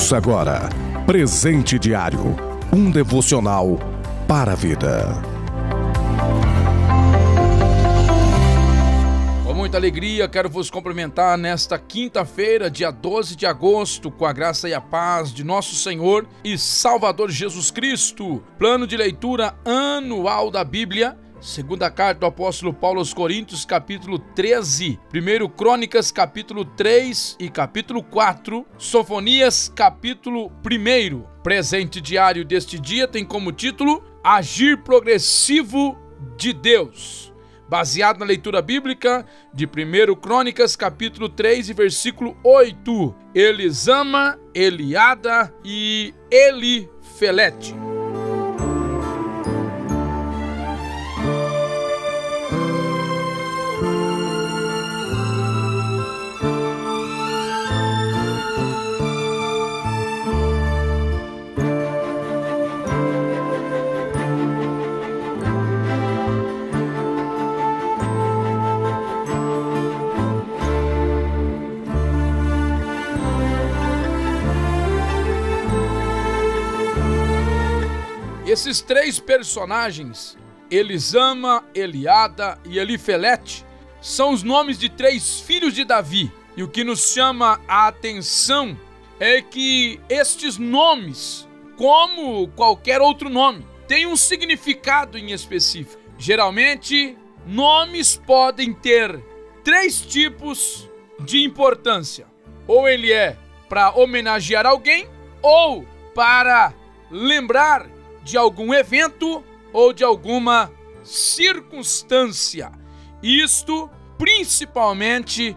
Ouça agora Presente Diário um devocional para a vida. Com muita alegria, quero vos cumprimentar nesta quinta-feira, dia 12 de agosto, com a graça e a paz de nosso Senhor e Salvador Jesus Cristo. Plano de leitura anual da Bíblia Segunda carta do apóstolo Paulo aos Coríntios, capítulo 13. Primeiro Crônicas, capítulo 3 e capítulo 4. Sofonias, capítulo 1. Presente diário deste dia tem como título Agir Progressivo de Deus. Baseado na leitura bíblica de 1 Crônicas, capítulo 3 e versículo 8. Elisama, Eliada e Elifelete. Esses três personagens, Elisama, Eliada e Elifelete, são os nomes de três filhos de Davi. E o que nos chama a atenção é que estes nomes, como qualquer outro nome, têm um significado em específico. Geralmente, nomes podem ter três tipos de importância: ou ele é para homenagear alguém, ou para lembrar de algum evento ou de alguma circunstância. Isto principalmente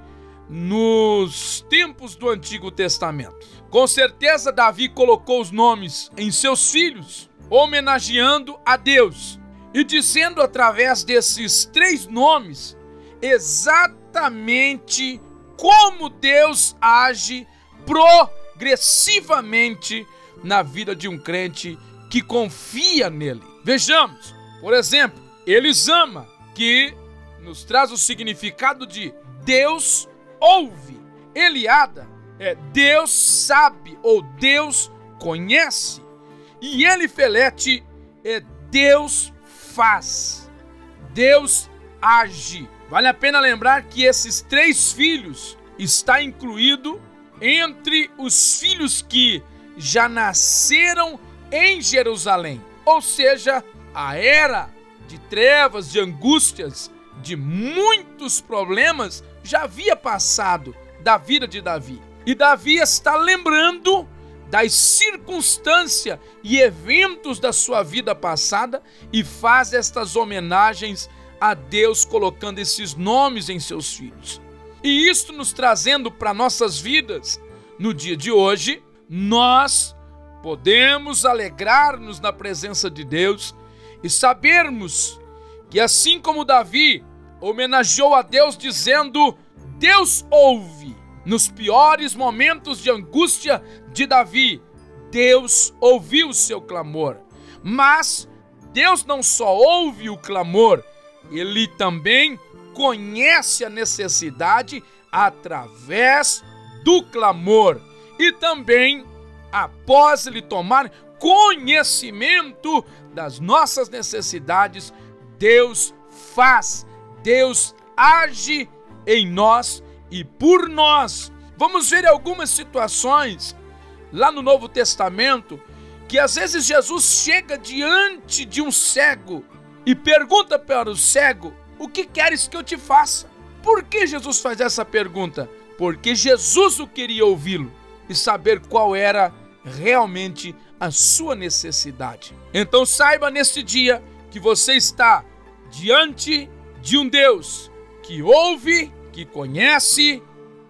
nos tempos do Antigo Testamento. Com certeza, Davi colocou os nomes em seus filhos, homenageando a Deus e dizendo através desses três nomes exatamente como Deus age progressivamente na vida de um crente que confia nele. Vejamos, por exemplo, eles ama, que nos traz o significado de Deus ouve. Eliada é Deus sabe ou Deus conhece. E Elifelete é Deus faz. Deus age. Vale a pena lembrar que esses três filhos está incluído entre os filhos que já nasceram em Jerusalém. Ou seja, a era de trevas, de angústias, de muitos problemas já havia passado da vida de Davi. E Davi está lembrando das circunstâncias e eventos da sua vida passada e faz estas homenagens a Deus colocando esses nomes em seus filhos. E isto nos trazendo para nossas vidas no dia de hoje, nós podemos alegrar-nos na presença de Deus e sabermos que, assim como Davi homenageou a Deus dizendo: Deus ouve, nos piores momentos de angústia de Davi, Deus ouviu o seu clamor. Mas Deus não só ouve o clamor, ele também conhece a necessidade através do clamor e também após ele tomar conhecimento das nossas necessidades, Deus faz, Deus age em nós e por nós. Vamos ver algumas situações lá no Novo Testamento que às vezes Jesus chega diante de um cego e pergunta para o cego: O que queres que eu te faça? Por que Jesus faz essa pergunta? Porque Jesus o queria ouvi-lo e saber qual era realmente a sua necessidade. Então saiba neste dia que você está diante de um Deus que ouve, que conhece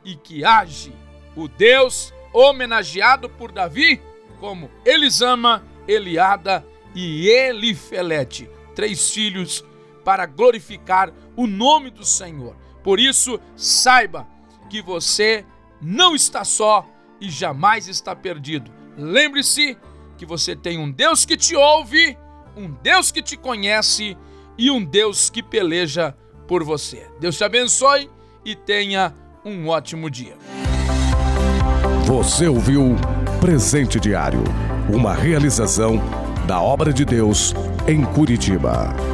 e que age. O Deus homenageado por Davi como Elisama, Eliada e Elifelete, três filhos para glorificar o nome do Senhor. Por isso, saiba que você não está só e jamais está perdido Lembre-se que você tem um Deus que te ouve, um Deus que te conhece e um Deus que peleja por você. Deus te abençoe e tenha um ótimo dia. Você ouviu Presente Diário, uma realização da obra de Deus em Curitiba.